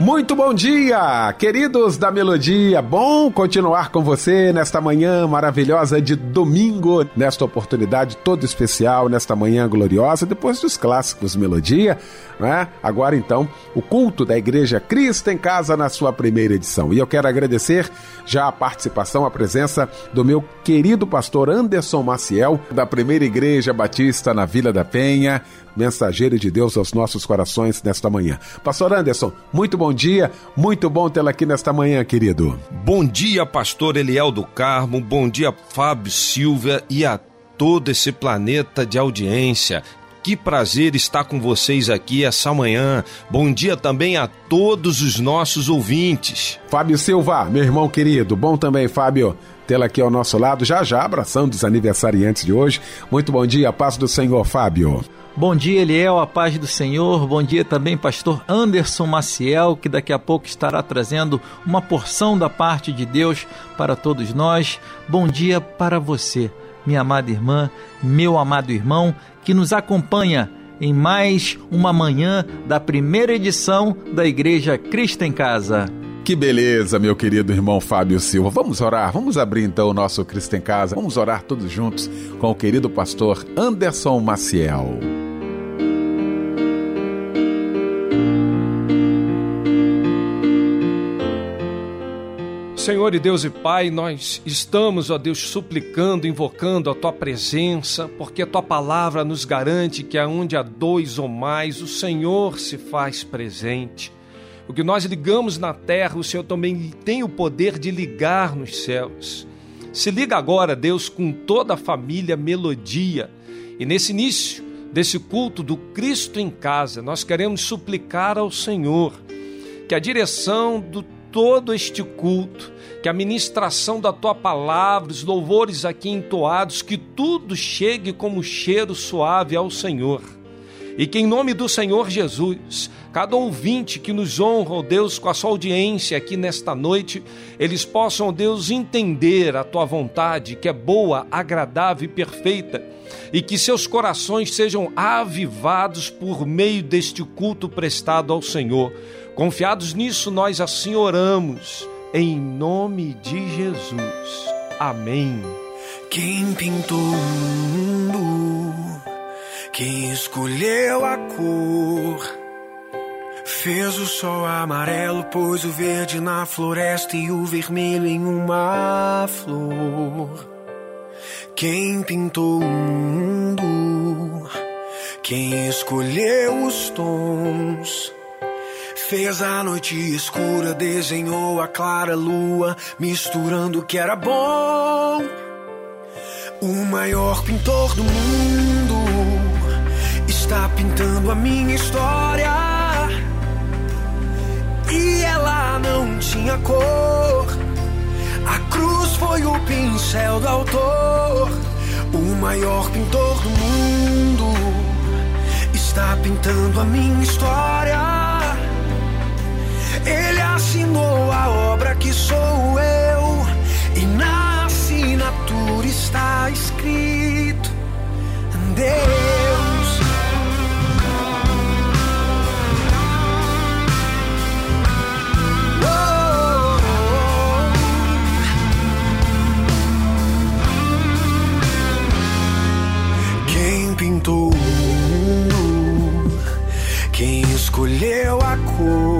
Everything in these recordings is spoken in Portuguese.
Muito bom dia, queridos da Melodia. Bom continuar com você nesta manhã maravilhosa de domingo, nesta oportunidade toda especial, nesta manhã gloriosa, depois dos clássicos Melodia, né? Agora então, o culto da Igreja Cristo em Casa na sua primeira edição. E eu quero agradecer já a participação, a presença do meu querido pastor Anderson Maciel, da Primeira Igreja Batista na Vila da Penha mensageiro de Deus aos nossos corações nesta manhã. Pastor Anderson, muito bom dia, muito bom tê-lo aqui nesta manhã, querido. Bom dia, pastor Eliel do Carmo, bom dia, Fábio Silva e a todo esse planeta de audiência. Que prazer estar com vocês aqui essa manhã. Bom dia também a todos os nossos ouvintes. Fábio Silva, meu irmão querido, bom também, Fábio tê-la aqui ao nosso lado, já já abraçando os aniversariantes de hoje. Muito bom dia, paz do Senhor, Fábio. Bom dia, Eliel, a paz do Senhor. Bom dia também, pastor Anderson Maciel, que daqui a pouco estará trazendo uma porção da parte de Deus para todos nós. Bom dia para você, minha amada irmã, meu amado irmão, que nos acompanha em mais uma manhã da primeira edição da Igreja Cristo em Casa. Que beleza, meu querido irmão Fábio Silva. Vamos orar, vamos abrir então o nosso Cristo em Casa. Vamos orar todos juntos com o querido pastor Anderson Maciel. Senhor e Deus e Pai, nós estamos, ó Deus, suplicando, invocando a Tua presença, porque a Tua palavra nos garante que aonde há dois ou mais, o Senhor se faz presente. O que nós ligamos na terra, o Senhor também tem o poder de ligar nos céus. Se liga agora, Deus, com toda a família Melodia. E nesse início desse culto do Cristo em casa, nós queremos suplicar ao Senhor que a direção do todo este culto, que a ministração da tua palavra, os louvores aqui entoados, que tudo chegue como cheiro suave ao Senhor. E que em nome do Senhor Jesus, cada ouvinte que nos honra, ó Deus, com a sua audiência aqui nesta noite, eles possam, ó Deus, entender a tua vontade, que é boa, agradável e perfeita, e que seus corações sejam avivados por meio deste culto prestado ao Senhor. Confiados nisso, nós assim oramos, em nome de Jesus. Amém. Quem pintou o mundo? Quem escolheu a cor? Fez o sol amarelo, pôs o verde na floresta e o vermelho em uma flor. Quem pintou o mundo? Quem escolheu os tons? Fez a noite escura, desenhou a clara lua, misturando o que era bom. O maior pintor do mundo está pintando a minha história. E ela não tinha cor. A cruz foi o pincel do autor. O maior pintor do mundo está pintando a minha história. Ele assinou a obra que sou eu. E na assinatura está escrito: Deus. pintou o mundo, quem escolheu a cor.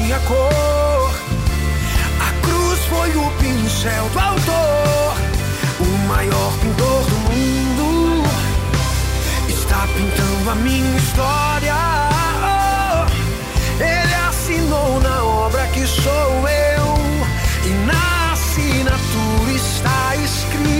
Tinha cor. A cruz foi o pincel do autor, o maior pintor do mundo, está pintando a minha história. Ele assinou na obra que sou eu, e na assinatura está escrito.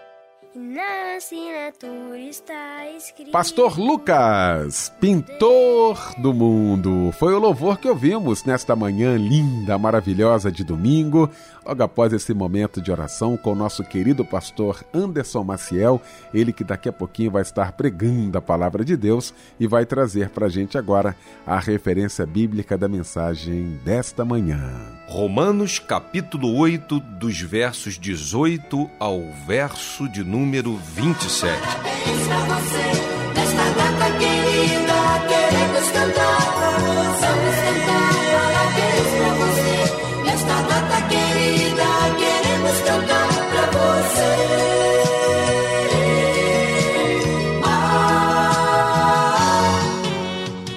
E na assinatura está escrito. Pastor Lucas, pintor do mundo. Foi o louvor que ouvimos nesta manhã linda, maravilhosa de domingo, logo após esse momento de oração com o nosso querido pastor Anderson Maciel, ele que daqui a pouquinho vai estar pregando a palavra de Deus e vai trazer para a gente agora a referência bíblica da mensagem desta manhã. Romanos capítulo 8, dos versos 18 ao verso de número 27. Parabéns pra você, nesta data querida, queremos cantar. Vamos cantar,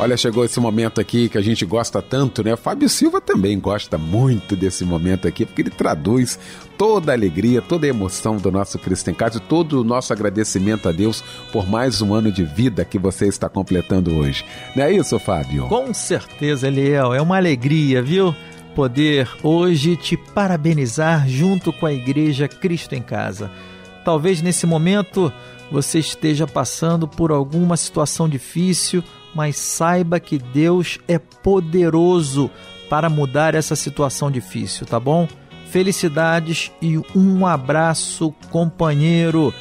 Olha, chegou esse momento aqui que a gente gosta tanto, né? Fábio Silva também gosta muito desse momento aqui, porque ele traduz toda a alegria, toda a emoção do nosso Cristo em Casa e todo o nosso agradecimento a Deus por mais um ano de vida que você está completando hoje. Não é isso, Fábio? Com certeza, Eliel, é uma alegria, viu? Poder hoje te parabenizar junto com a Igreja Cristo em Casa. Talvez nesse momento você esteja passando por alguma situação difícil, mas saiba que Deus é poderoso para mudar essa situação difícil, tá bom? Felicidades e um abraço, companheiro.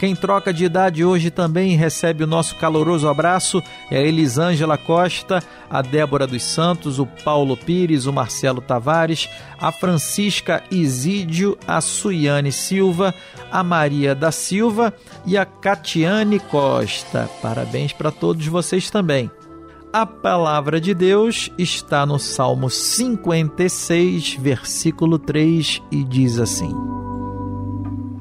Quem troca de idade hoje também recebe o nosso caloroso abraço é Elisângela Costa, a Débora dos Santos, o Paulo Pires, o Marcelo Tavares, a Francisca Isídio, a Suiane Silva, a Maria da Silva e a Catiane Costa. Parabéns para todos vocês também. A palavra de Deus está no Salmo 56, versículo 3 e diz assim: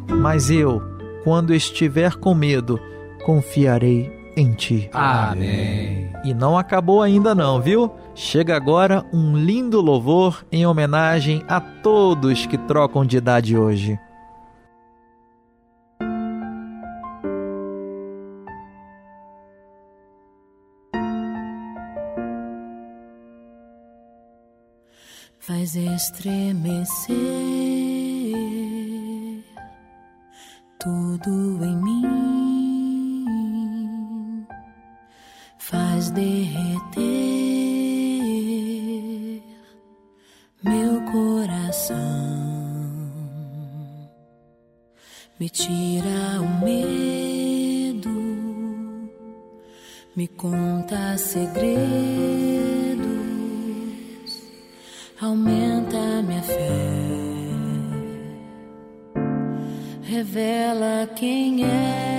Mas eu, quando estiver com medo, confiarei em ti. Amém. E não acabou ainda não, viu? Chega agora um lindo louvor em homenagem a todos que trocam de idade hoje. Faz estremecer tudo em mim faz derreter meu coração, me tira o medo, me conta segredos, aumenta minha fé, revela quem é.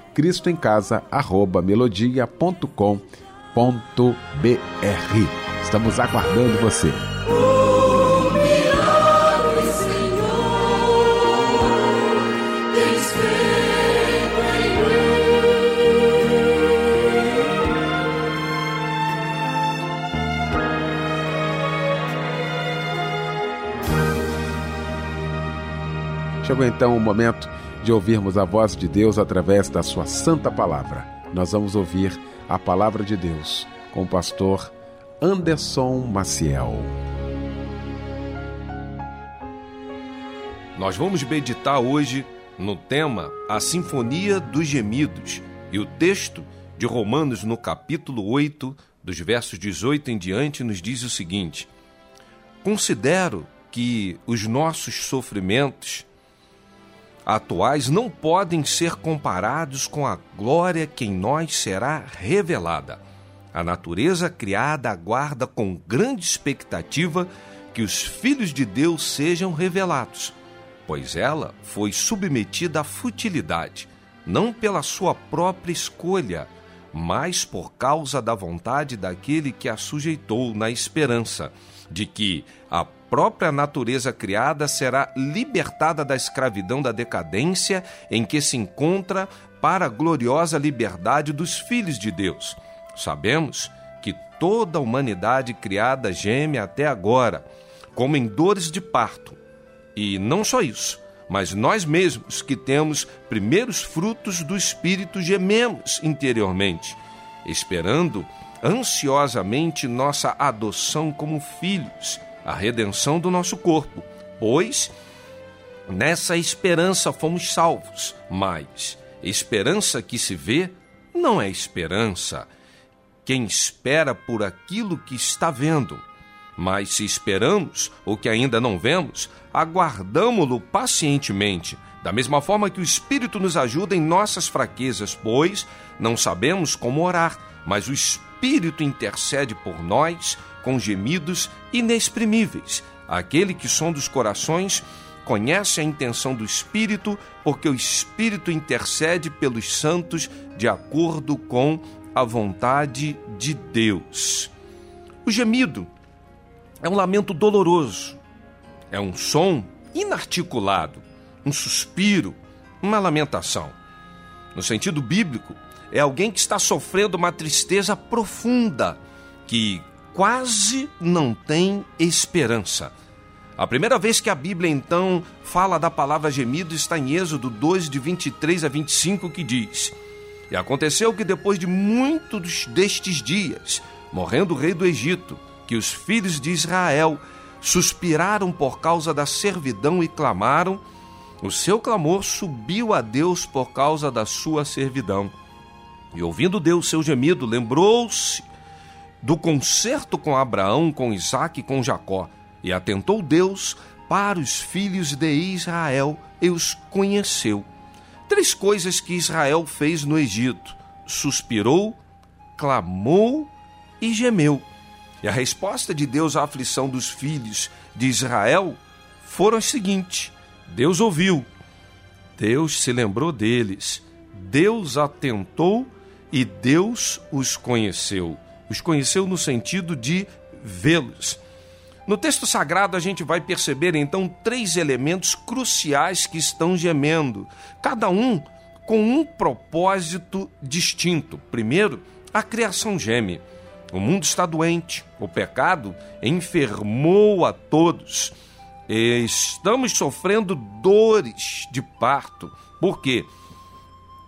cristoemcasa@melodia.com.br. Estamos aguardando você. Chegou então o momento de ouvirmos a voz de Deus através da sua santa palavra. Nós vamos ouvir a palavra de Deus com o pastor Anderson Maciel. Nós vamos meditar hoje no tema A Sinfonia dos Gemidos e o texto de Romanos no capítulo 8, dos versos 18 em diante, nos diz o seguinte: Considero que os nossos sofrimentos atuais não podem ser comparados com a glória que em nós será revelada. A natureza criada aguarda com grande expectativa que os filhos de Deus sejam revelados, pois ela foi submetida à futilidade, não pela sua própria escolha, mas por causa da vontade daquele que a sujeitou na esperança de que própria natureza criada será libertada da escravidão da decadência em que se encontra para a gloriosa liberdade dos filhos de Deus. Sabemos que toda a humanidade criada geme até agora, como em dores de parto. E não só isso, mas nós mesmos que temos primeiros frutos do Espírito gememos interiormente, esperando ansiosamente nossa adoção como filhos a redenção do nosso corpo, pois nessa esperança fomos salvos. Mas esperança que se vê não é esperança. Quem espera por aquilo que está vendo. Mas se esperamos o que ainda não vemos, aguardamo-lo pacientemente. Da mesma forma que o Espírito nos ajuda em nossas fraquezas, pois não sabemos como orar, mas o Espírito intercede por nós com gemidos inexprimíveis. Aquele que som dos corações conhece a intenção do Espírito, porque o Espírito intercede pelos santos de acordo com a vontade de Deus. O gemido é um lamento doloroso, é um som inarticulado, um suspiro, uma lamentação. No sentido bíblico, é alguém que está sofrendo uma tristeza profunda, que quase não tem esperança. A primeira vez que a Bíblia então fala da palavra gemido está em Êxodo 2, de 23 a 25, que diz: E aconteceu que depois de muitos destes dias, morrendo o rei do Egito, que os filhos de Israel suspiraram por causa da servidão e clamaram, o seu clamor subiu a Deus por causa da sua servidão. E ouvindo Deus seu gemido, lembrou-se do concerto com Abraão, com Isaac e com Jacó, e atentou Deus para os filhos de Israel e os conheceu. Três coisas que Israel fez no Egito: suspirou, clamou e gemeu. E a resposta de Deus à aflição dos filhos de Israel foram as seguintes: Deus ouviu, Deus se lembrou deles, Deus atentou e Deus os conheceu. Os conheceu no sentido de vê-los. No texto sagrado, a gente vai perceber então três elementos cruciais que estão gemendo, cada um com um propósito distinto. Primeiro, a criação geme. O mundo está doente, o pecado enfermou a todos. Estamos sofrendo dores de parto. Por quê?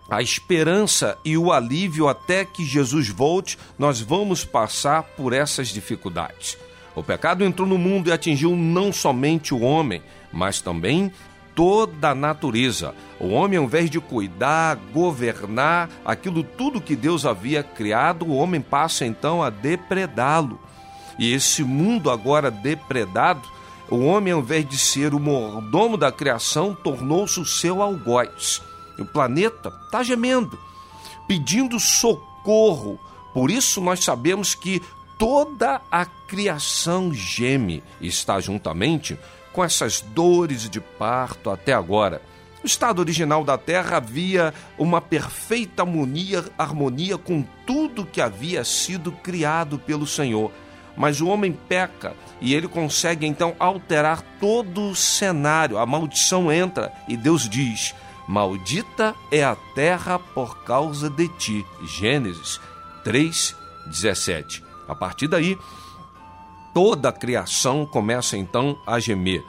A esperança e o alívio até que Jesus volte, nós vamos passar por essas dificuldades. O pecado entrou no mundo e atingiu não somente o homem, mas também toda a natureza. O homem, ao invés de cuidar, governar aquilo tudo que Deus havia criado, o homem passa então a depredá-lo. E esse mundo agora depredado, o homem, ao invés de ser o mordomo da criação, tornou-se o seu algoz. O planeta está gemendo, pedindo socorro. Por isso nós sabemos que toda a criação geme e está juntamente com essas dores de parto até agora. No estado original da Terra havia uma perfeita harmonia, harmonia com tudo que havia sido criado pelo Senhor. Mas o homem peca e ele consegue então alterar todo o cenário. A maldição entra e Deus diz: Maldita é a terra por causa de ti. Gênesis 3:17. A partir daí, toda a criação começa então a gemer.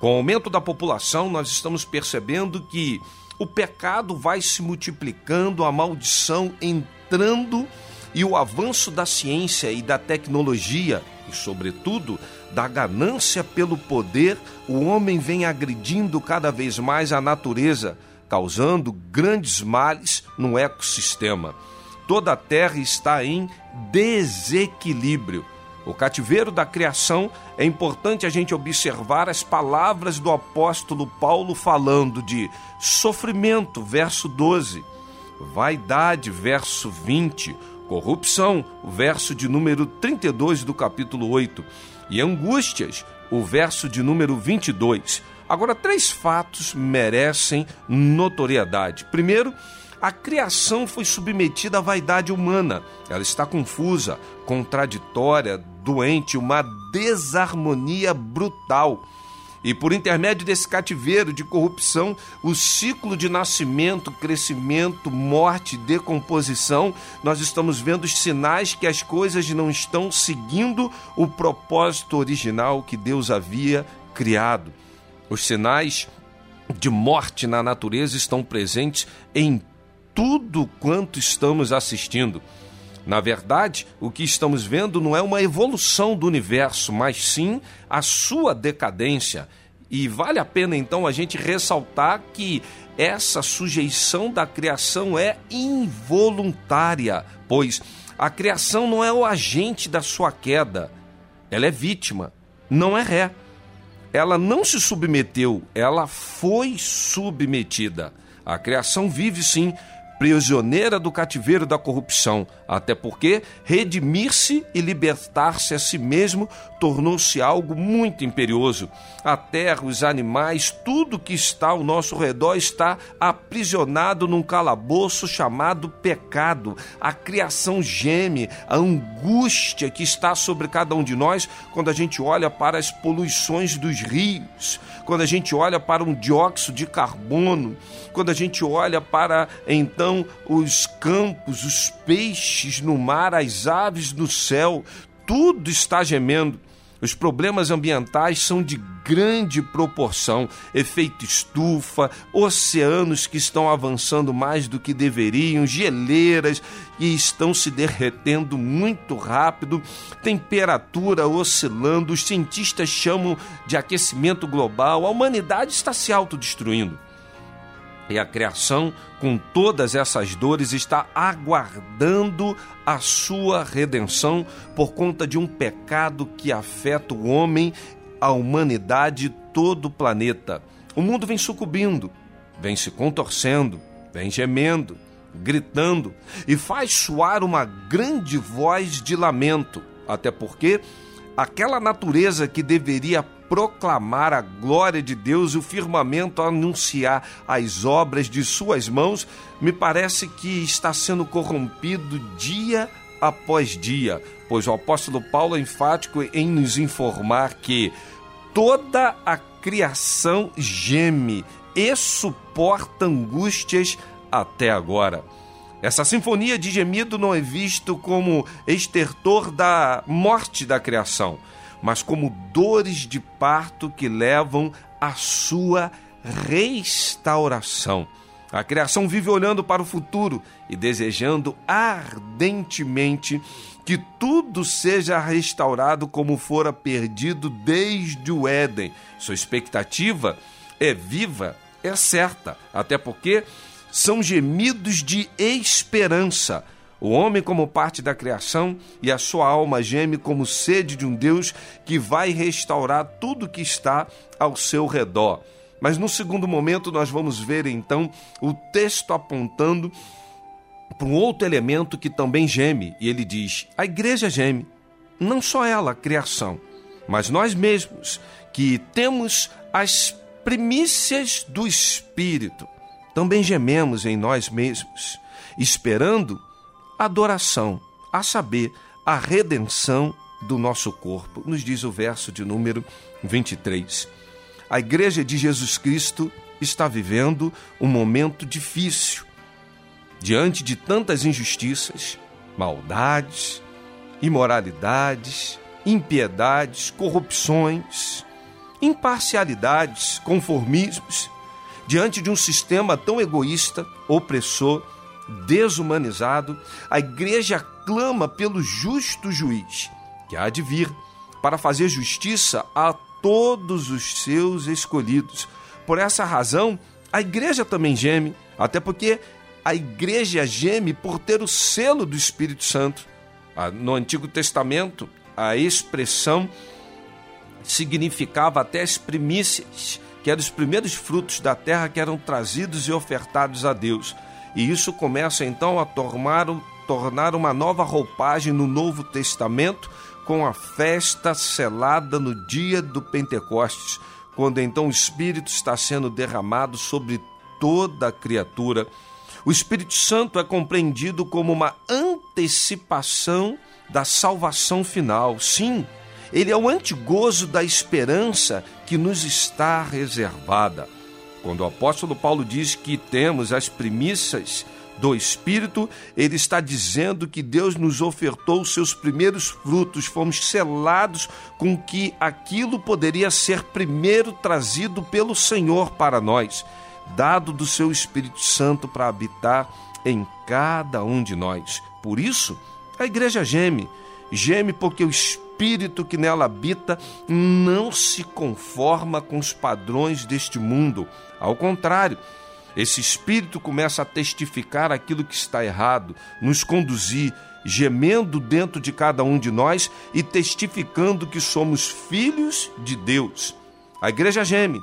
Com o aumento da população, nós estamos percebendo que o pecado vai se multiplicando, a maldição entrando e o avanço da ciência e da tecnologia, e sobretudo da ganância pelo poder, o homem vem agredindo cada vez mais a natureza, causando grandes males no ecossistema. Toda a terra está em desequilíbrio. O cativeiro da criação é importante a gente observar as palavras do apóstolo Paulo falando de sofrimento, verso 12, vaidade, verso 20, corrupção, verso de número 32 do capítulo 8, e angústias, o verso de número 22. Agora, três fatos merecem notoriedade. Primeiro, a criação foi submetida à vaidade humana. Ela está confusa, contraditória, doente, uma desarmonia brutal. E por intermédio desse cativeiro de corrupção, o ciclo de nascimento, crescimento, morte, decomposição, nós estamos vendo os sinais que as coisas não estão seguindo o propósito original que Deus havia criado. Os sinais de morte na natureza estão presentes em tudo quanto estamos assistindo. Na verdade, o que estamos vendo não é uma evolução do universo, mas sim a sua decadência. E vale a pena então a gente ressaltar que essa sujeição da criação é involuntária, pois a criação não é o agente da sua queda, ela é vítima, não é ré. Ela não se submeteu, ela foi submetida. A criação vive sim prisioneira do cativeiro da corrupção, até porque redimir-se e libertar-se a si mesmo tornou-se algo muito imperioso. A terra, os animais, tudo que está ao nosso redor está aprisionado num calabouço chamado pecado. A criação geme, a angústia que está sobre cada um de nós quando a gente olha para as poluições dos rios, quando a gente olha para um dióxido de carbono, quando a gente olha para então os campos, os peixes no mar, as aves no céu, tudo está gemendo. Os problemas ambientais são de grande proporção, efeito estufa, oceanos que estão avançando mais do que deveriam, geleiras que estão se derretendo muito rápido, temperatura oscilando, os cientistas chamam de aquecimento global, a humanidade está se autodestruindo. E a criação, com todas essas dores, está aguardando a sua redenção por conta de um pecado que afeta o homem, a humanidade e todo o planeta. O mundo vem sucumbindo, vem se contorcendo, vem gemendo, gritando e faz soar uma grande voz de lamento, até porque aquela natureza que deveria proclamar a glória de Deus e o firmamento anunciar as obras de suas mãos, me parece que está sendo corrompido dia após dia, pois o apóstolo Paulo é enfático em nos informar que toda a criação geme e suporta angústias até agora. Essa sinfonia de gemido não é visto como estertor da morte da criação, mas como dores de parto que levam à sua restauração. A criação vive olhando para o futuro e desejando ardentemente que tudo seja restaurado como fora perdido desde o Éden. Sua expectativa é viva, é certa, até porque são gemidos de esperança. O homem, como parte da criação, e a sua alma geme como sede de um Deus que vai restaurar tudo que está ao seu redor. Mas no segundo momento, nós vamos ver então o texto apontando para um outro elemento que também geme, e ele diz: a igreja geme, não só ela, a criação, mas nós mesmos, que temos as primícias do Espírito, também gememos em nós mesmos, esperando adoração, a saber, a redenção do nosso corpo, nos diz o verso de número 23. A igreja de Jesus Cristo está vivendo um momento difícil. Diante de tantas injustiças, maldades, imoralidades, impiedades, corrupções, imparcialidades, conformismos, diante de um sistema tão egoísta, opressor, desumanizado, a igreja clama pelo justo juiz, que há de vir, para fazer justiça a todos os seus escolhidos. Por essa razão, a igreja também geme, até porque a igreja geme por ter o selo do Espírito Santo. Ah, no Antigo Testamento, a expressão significava até as primícias, que eram os primeiros frutos da terra que eram trazidos e ofertados a Deus. E isso começa então a tornar, tornar uma nova roupagem no Novo Testamento, com a festa selada no dia do Pentecostes, quando então o Espírito está sendo derramado sobre toda a criatura. O Espírito Santo é compreendido como uma antecipação da salvação final. Sim, ele é o antigozo da esperança que nos está reservada. Quando o apóstolo Paulo diz que temos as primícias do Espírito, ele está dizendo que Deus nos ofertou os seus primeiros frutos, fomos selados com que aquilo poderia ser primeiro trazido pelo Senhor para nós, dado do seu Espírito Santo para habitar em cada um de nós. Por isso, a igreja geme, geme porque o Espírito que nela habita não se conforma com os padrões deste mundo. Ao contrário, esse espírito começa a testificar aquilo que está errado, nos conduzir, gemendo dentro de cada um de nós e testificando que somos filhos de Deus. A igreja geme,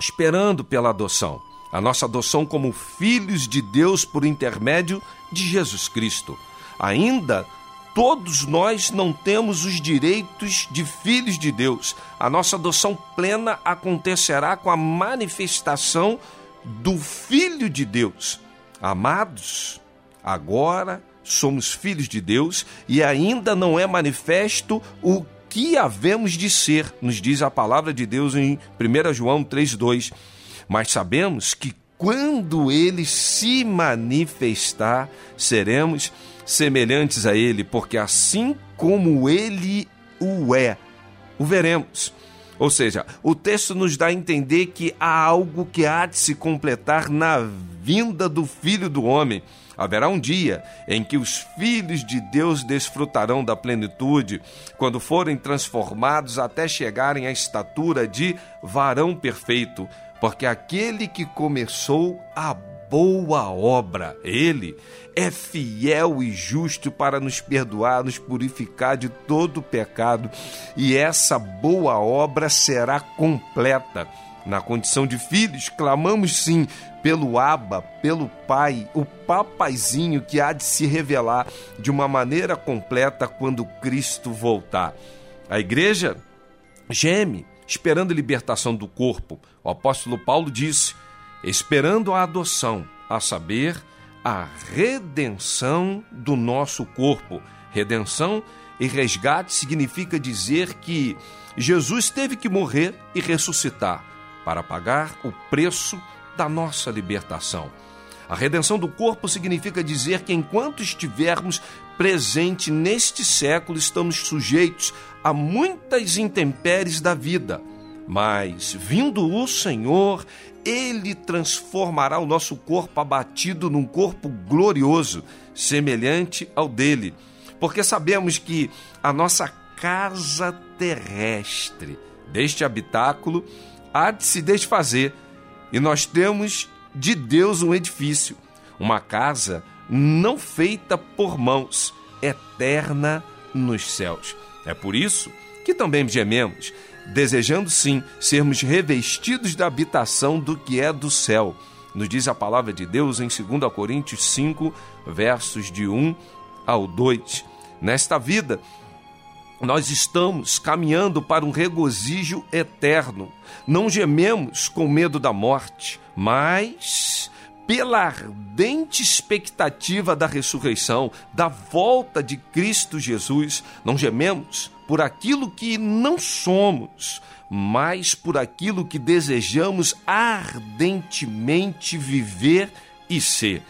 esperando pela adoção, a nossa adoção como filhos de Deus por intermédio de Jesus Cristo. Ainda todos nós não temos os direitos de filhos de Deus. A nossa adoção plena acontecerá com a manifestação do Filho de Deus. Amados, agora somos filhos de Deus e ainda não é manifesto o que havemos de ser, nos diz a palavra de Deus em 1 João 3,2. Mas sabemos que quando ele se manifestar, seremos semelhantes a ele, porque assim como ele o é, o veremos. Ou seja, o texto nos dá a entender que há algo que há de se completar na vinda do Filho do Homem. Haverá um dia em que os filhos de Deus desfrutarão da plenitude, quando forem transformados até chegarem à estatura de varão perfeito, porque aquele que começou a boa obra, ele é fiel e justo para nos perdoar, nos purificar de todo pecado, e essa boa obra será completa. Na condição de filhos, clamamos sim pelo Abba, pelo Pai, o papaizinho que há de se revelar de uma maneira completa quando Cristo voltar. A igreja geme, esperando a libertação do corpo. O apóstolo Paulo disse: esperando a adoção, a saber, a redenção do nosso corpo. Redenção e resgate significa dizer que Jesus teve que morrer e ressuscitar para pagar o preço da nossa libertação. A redenção do corpo significa dizer que enquanto estivermos presente neste século, estamos sujeitos a muitas intempéries da vida. Mas, vindo o Senhor, ele transformará o nosso corpo abatido num corpo glorioso, semelhante ao dele. Porque sabemos que a nossa casa terrestre, deste habitáculo, há de se desfazer, e nós temos de Deus um edifício, uma casa não feita por mãos, eterna nos céus. É por isso que também gememos, desejando sim sermos revestidos da habitação do que é do céu. Nos diz a palavra de Deus em 2 Coríntios 5, versos de 1 ao 2. Nesta vida, nós estamos caminhando para um regozijo eterno. Não gememos com medo da morte, mas pela ardente expectativa da ressurreição, da volta de Cristo Jesus, não gememos por aquilo que não somos, mas por aquilo que desejamos ardentemente viver e ser.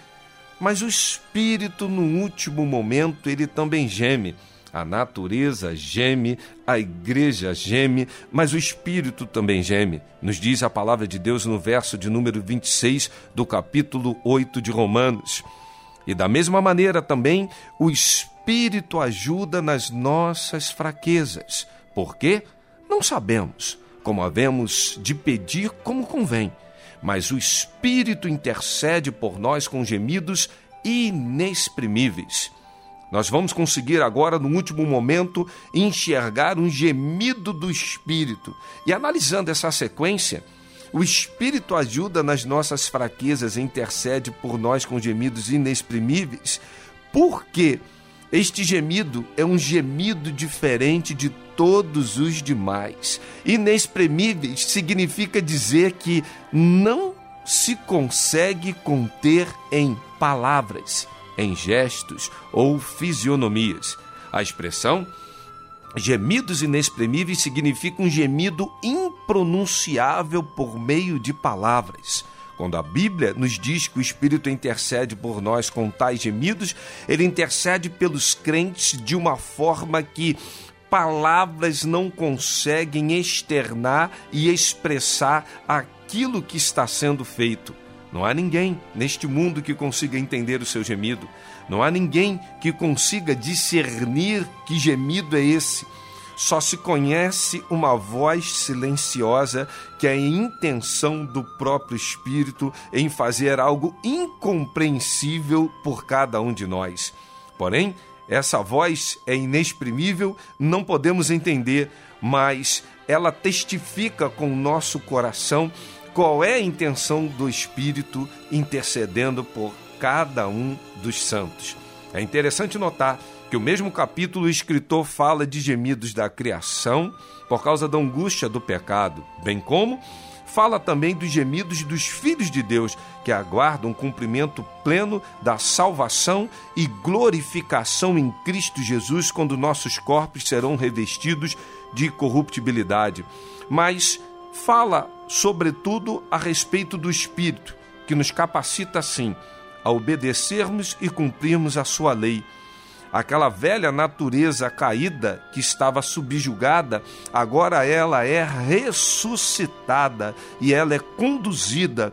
Mas o espírito, no último momento, ele também geme. A natureza geme, a igreja geme, mas o espírito também geme. Nos diz a palavra de Deus no verso de número 26 do capítulo 8 de Romanos. E da mesma maneira também o espírito ajuda nas nossas fraquezas. Por quê? Não sabemos como havemos de pedir como convém, mas o espírito intercede por nós com gemidos inexprimíveis. Nós vamos conseguir agora, no último momento, enxergar um gemido do Espírito. E analisando essa sequência, o Espírito ajuda nas nossas fraquezas e intercede por nós com gemidos inexprimíveis, porque este gemido é um gemido diferente de todos os demais. Inexprimíveis significa dizer que não se consegue conter em palavras em gestos ou fisionomias. A expressão gemidos inexprimíveis significa um gemido impronunciável por meio de palavras. Quando a Bíblia nos diz que o Espírito intercede por nós com tais gemidos, ele intercede pelos crentes de uma forma que palavras não conseguem externar e expressar aquilo que está sendo feito. Não há ninguém neste mundo que consiga entender o seu gemido. Não há ninguém que consiga discernir que gemido é esse. Só se conhece uma voz silenciosa que é a intenção do próprio Espírito em fazer algo incompreensível por cada um de nós. Porém, essa voz é inexprimível, não podemos entender, mas ela testifica com o nosso coração qual é a intenção do Espírito intercedendo por cada um dos santos. É interessante notar que o mesmo capítulo o escritor fala de gemidos da criação por causa da angústia do pecado, bem como fala também dos gemidos dos filhos de Deus que aguardam o cumprimento pleno da salvação e glorificação em Cristo Jesus quando nossos corpos serão revestidos de corruptibilidade. Mas fala, sobretudo, a respeito do Espírito, que nos capacita, sim, a obedecermos e cumprirmos a sua lei. Aquela velha natureza caída que estava subjugada, agora ela é ressuscitada e ela é conduzida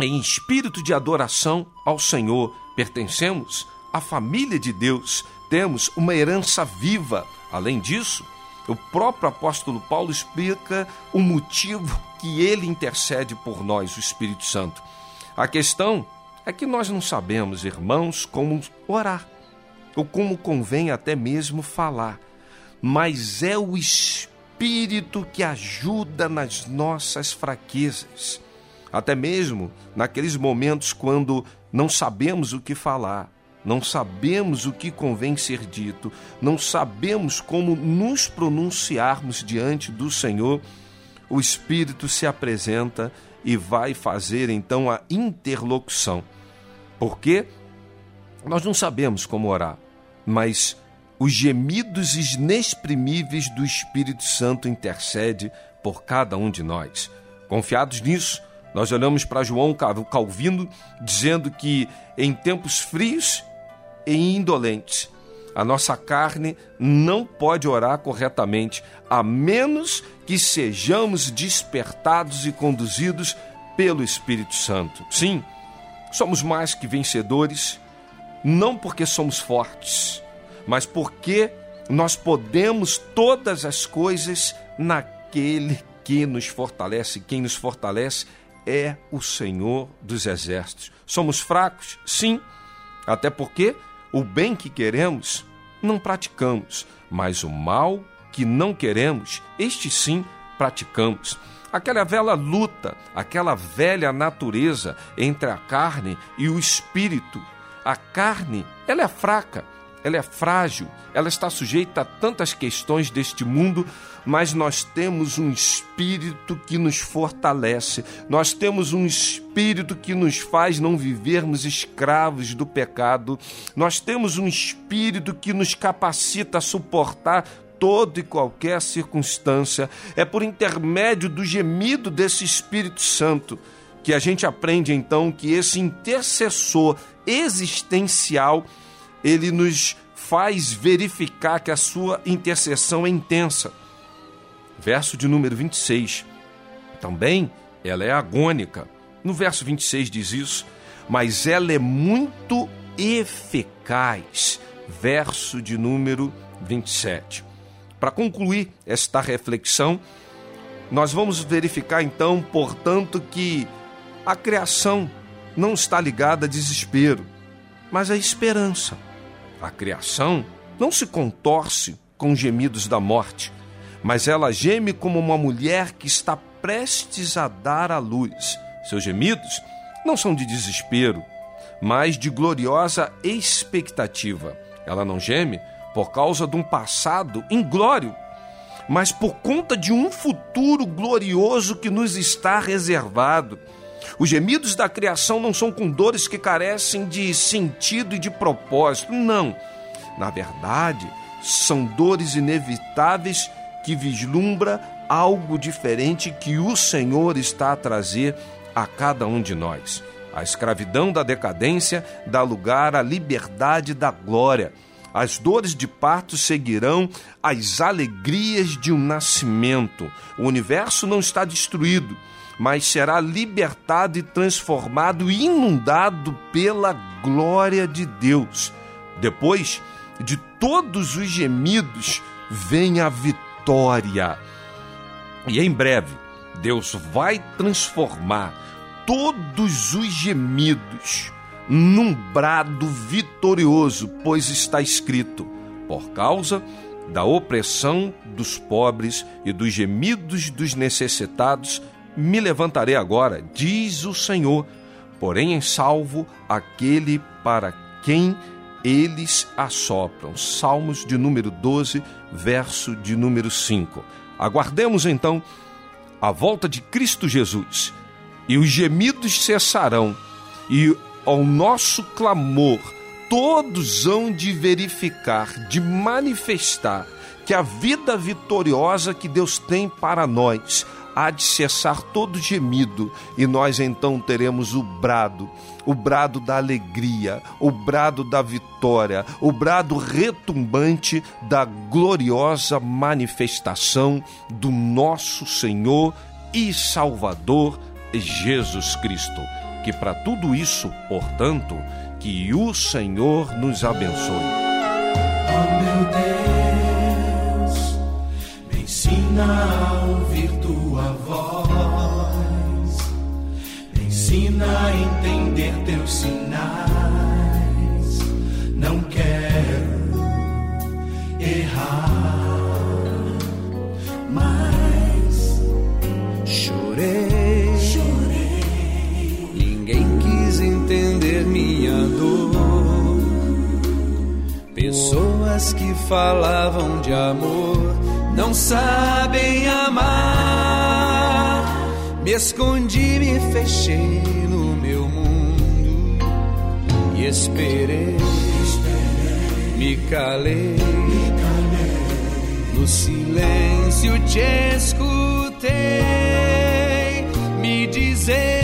em espírito de adoração ao Senhor. Pertencemos à família de Deus, temos uma herança viva. Além disso, o próprio apóstolo Paulo explica o motivo que ele intercede por nós, o Espírito Santo. A questão é que nós não sabemos, irmãos, como orar, ou como convém até mesmo falar, mas é o Espírito que ajuda nas nossas fraquezas, até mesmo naqueles momentos quando não sabemos o que falar não sabemos o que convém ser dito, não sabemos como nos pronunciarmos diante do Senhor, o Espírito se apresenta e vai fazer então a interlocução. Porque nós não sabemos como orar, mas os gemidos inexprimíveis do Espírito Santo intercede por cada um de nós. Confiados nisso, nós olhamos para João Calvino dizendo que em tempos frios e indolentes. A nossa carne não pode orar corretamente, a menos que sejamos despertados e conduzidos pelo Espírito Santo. Sim, somos mais que vencedores, não porque somos fortes, mas porque nós podemos todas as coisas naquele que nos fortalece. Quem nos fortalece é o Senhor dos Exércitos. Somos fracos? Sim, até porque o bem que queremos não praticamos, mas o mal que não queremos, este sim praticamos. Aquela velha luta, aquela velha natureza entre a carne e o espírito. A carne, ela é fraca, ela é frágil, ela está sujeita a tantas questões deste mundo, mas nós temos um espírito que nos fortalece, nós temos um espírito que nos faz não vivermos escravos do pecado, nós temos um espírito que nos capacita a suportar toda e qualquer circunstância. É por intermédio do gemido desse Espírito Santo que a gente aprende então que esse intercessor existencial ele nos faz verificar que a sua intercessão é intensa. Verso de número 26. Também ela é agônica. No verso 26 diz isso, mas ela é muito eficaz. Verso de número 27. Para concluir esta reflexão, nós vamos verificar então, portanto, que a criação não está ligada a desespero, mas a esperança. A criação não se contorce com gemidos da morte, mas ela geme como uma mulher que está prestes a dar à luz. Seus gemidos não são de desespero, mas de gloriosa expectativa. Ela não geme por causa de um passado inglório, mas por conta de um futuro glorioso que nos está reservado. Os gemidos da criação não são com dores que carecem de sentido e de propósito, não. Na verdade, são dores inevitáveis que vislumbra algo diferente que o Senhor está a trazer a cada um de nós. A escravidão da decadência dá lugar à liberdade da glória. As dores de parto seguirão as alegrias de um nascimento. O universo não está destruído, mas será libertado e transformado inundado pela glória de Deus. Depois de todos os gemidos, vem a vitória. E em breve, Deus vai transformar todos os gemidos num brado vitorioso, pois está escrito: por causa da opressão dos pobres e dos gemidos dos necessitados, me levantarei agora, diz o Senhor, porém em salvo aquele para quem eles assopram. Salmos de número 12, verso de número 5. Aguardemos então a volta de Cristo Jesus, e os gemidos cessarão, e ao nosso clamor todos hão de verificar, de manifestar que a vida vitoriosa que Deus tem para nós há de cessar todo gemido, e nós então teremos o brado, o brado da alegria, o brado da vitória, o brado retumbante da gloriosa manifestação do nosso Senhor e Salvador Jesus Cristo. Que para tudo isso, portanto, que o Senhor nos abençoe. Oh meu Deus, me ensina a ouvir tua voz, me ensina a entender teus sinais. Não quero errar, mas chorei, chorei. Ninguém quis entender minha dor. Pessoas que falavam de amor não sabem amar. Escondi, me fechei no meu mundo e esperei, me calei, no silêncio te escutei me dizer,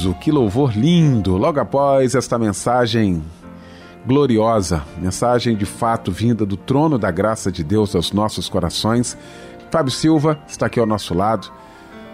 maravilhoso, que louvor lindo. Logo após esta mensagem gloriosa, mensagem de fato vinda do trono da graça de Deus aos nossos corações, Fábio Silva está aqui ao nosso lado,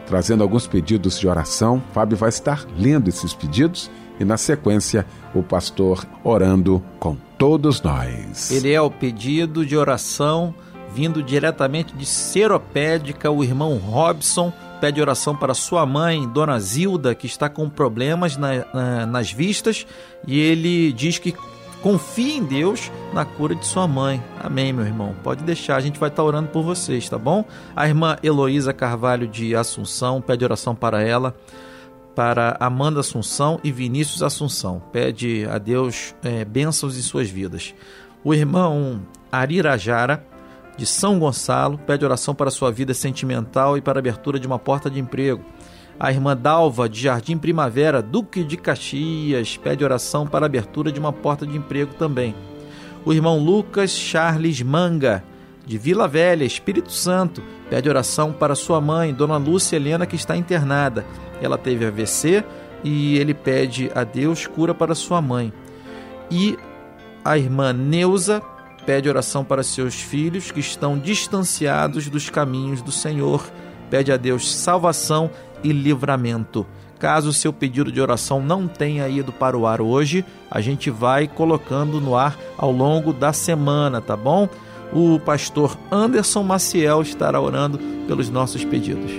trazendo alguns pedidos de oração. Fábio vai estar lendo esses pedidos e, na sequência, o pastor orando com todos nós. Ele é o pedido de oração vindo diretamente de Seropédica, o irmão Robson pede oração para sua mãe, Dona Zilda, que está com problemas na- na- nas vistas, e ele diz que confia em Deus na cura de sua mãe. Amém, meu irmão. Pode deixar, a gente vai estar orando por vocês, tá bom? A irmã Heloísa Carvalho de Assunção pede oração para ela para Amanda Assunção e Vinícius Assunção. Pede a Deus é, bênçãos em suas vidas. O irmão Arirajara, de São Gonçalo, pede oração para sua vida sentimental e para a abertura de uma porta de emprego. A irmã Dalva, de Jardim Primavera, Duque de Caxias, pede oração para a abertura de uma porta de emprego também. O irmão Lucas Charles Manga, de Vila Velha, Espírito Santo, pede oração para sua mãe, Dona Lúcia Helena, que está internada. Ela teve AVC e ele pede a Deus cura para sua mãe. E a irmã Neuza pede oração para seus filhos que estão distanciados dos caminhos do Senhor. Pede a Deus salvação e livramento. Caso o seu pedido de oração não tenha ido para o ar hoje, a gente vai colocando no ar ao longo da semana, tá bom? O pastor Anderson Maciel estará orando pelos nossos pedidos.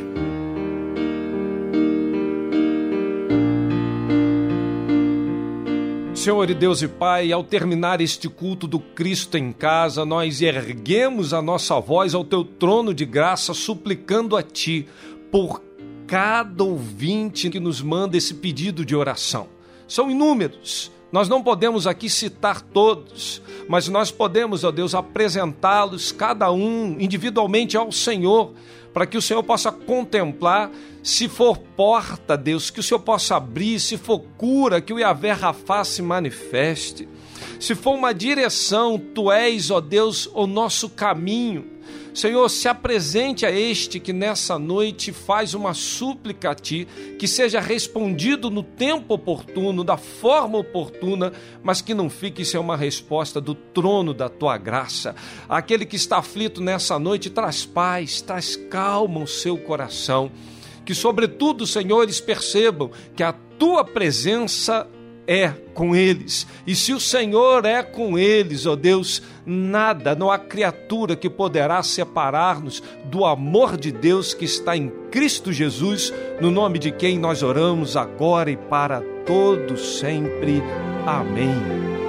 Senhor e Deus e Pai, ao terminar este culto do Cristo em casa, nós erguemos a nossa voz ao teu trono de graça, suplicando a Ti por cada ouvinte que nos manda esse pedido de oração. São inúmeros. Nós não podemos aqui citar todos, mas nós podemos, ó Deus, apresentá-los, cada um individualmente ao Senhor, para que o Senhor possa contemplar. Se for porta, Deus, que o Senhor possa abrir. Se for cura, que o Yahvé Rafá se manifeste. Se for uma direção, Tu és, ó Deus, o nosso caminho. Senhor, se apresente a este que nessa noite faz uma súplica a ti, que seja respondido no tempo oportuno, da forma oportuna, mas que não fique sem uma resposta do trono da tua graça. Aquele que está aflito nessa noite, traz paz, traz calma ao seu coração. Que, sobretudo, senhores, percebam que a tua presença é com eles. E se o Senhor é com eles, ó oh Deus, nada, não há criatura que poderá separar-nos do amor de Deus que está em Cristo Jesus, no nome de quem nós oramos agora e para todos sempre. Amém.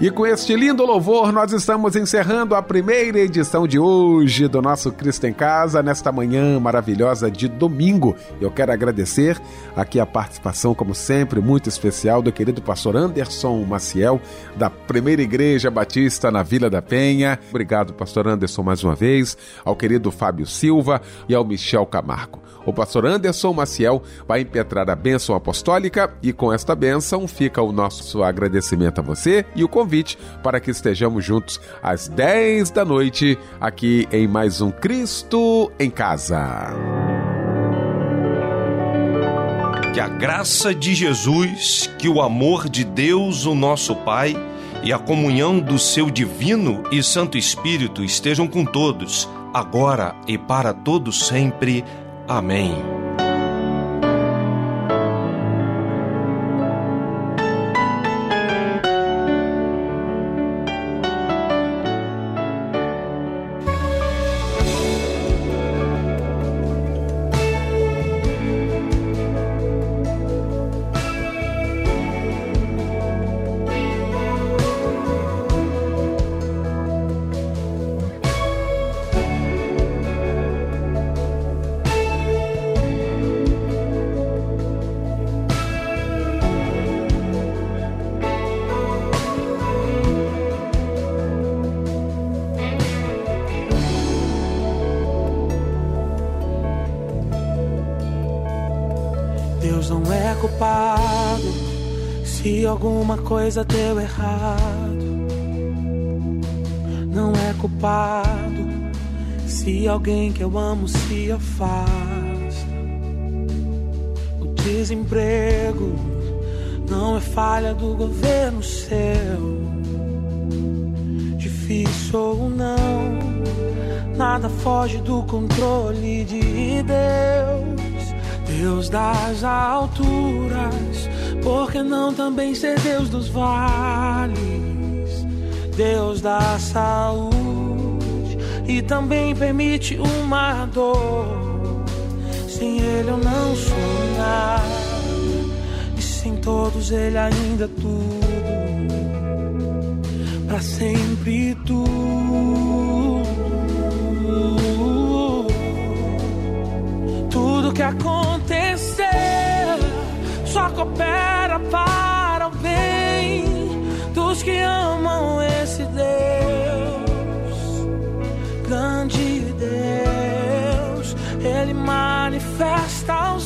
E com este lindo louvor, nós estamos encerrando a primeira edição de hoje do nosso Cristo em Casa, nesta manhã maravilhosa de domingo. Eu quero agradecer aqui a participação, como sempre, muito especial do querido pastor Anderson Maciel, da Primeira Igreja Batista na Vila da Penha. Obrigado, pastor Anderson, mais uma vez, ao querido Fábio Silva e ao Michel Camargo. O pastor Anderson Maciel vai impetrar a bênção apostólica e com esta bênção fica o nosso agradecimento a você e o convite para que estejamos juntos às 10 da noite aqui em mais um Cristo em Casa. Que a graça de Jesus, que o amor de Deus, o nosso Pai, e a comunhão do seu divino e Santo Espírito estejam com todos, agora e para todos sempre. Amém. Que eu amo se afasta. O desemprego não é falha do governo seu. Difícil ou não, nada foge do controle de Deus. Deus das alturas, por que não também ser Deus dos vales? Deus da saúde e também permite uma dor. Sem Ele eu não sou nada, e sem todos Ele ainda tudo, para sempre tudo. Tudo que acontecer só coopera para o bem dos que amam esse Deus, manifesta o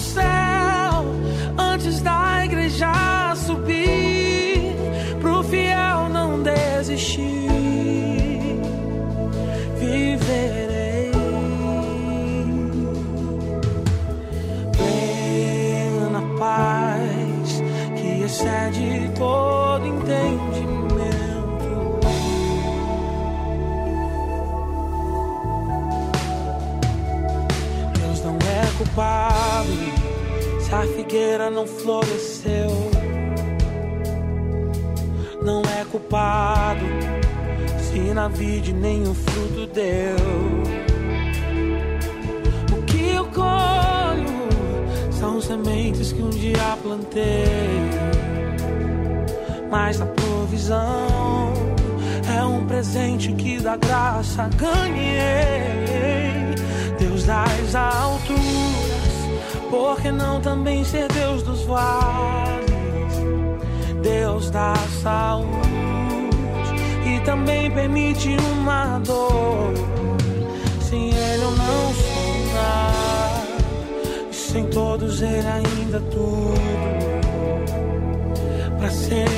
culpado se a figueira não floresceu. Não é culpado se na vide nenhum fruto deu. O que eu colho são sementes que um dia plantei. Mas a provisão é um presente que da graça ganhei. Deus das alturas, por que não também ser Deus dos vales? Deus da saúde e também permite uma dor. Sem Ele eu não sou nada, e sem todos Ele ainda tudo. Pra sempre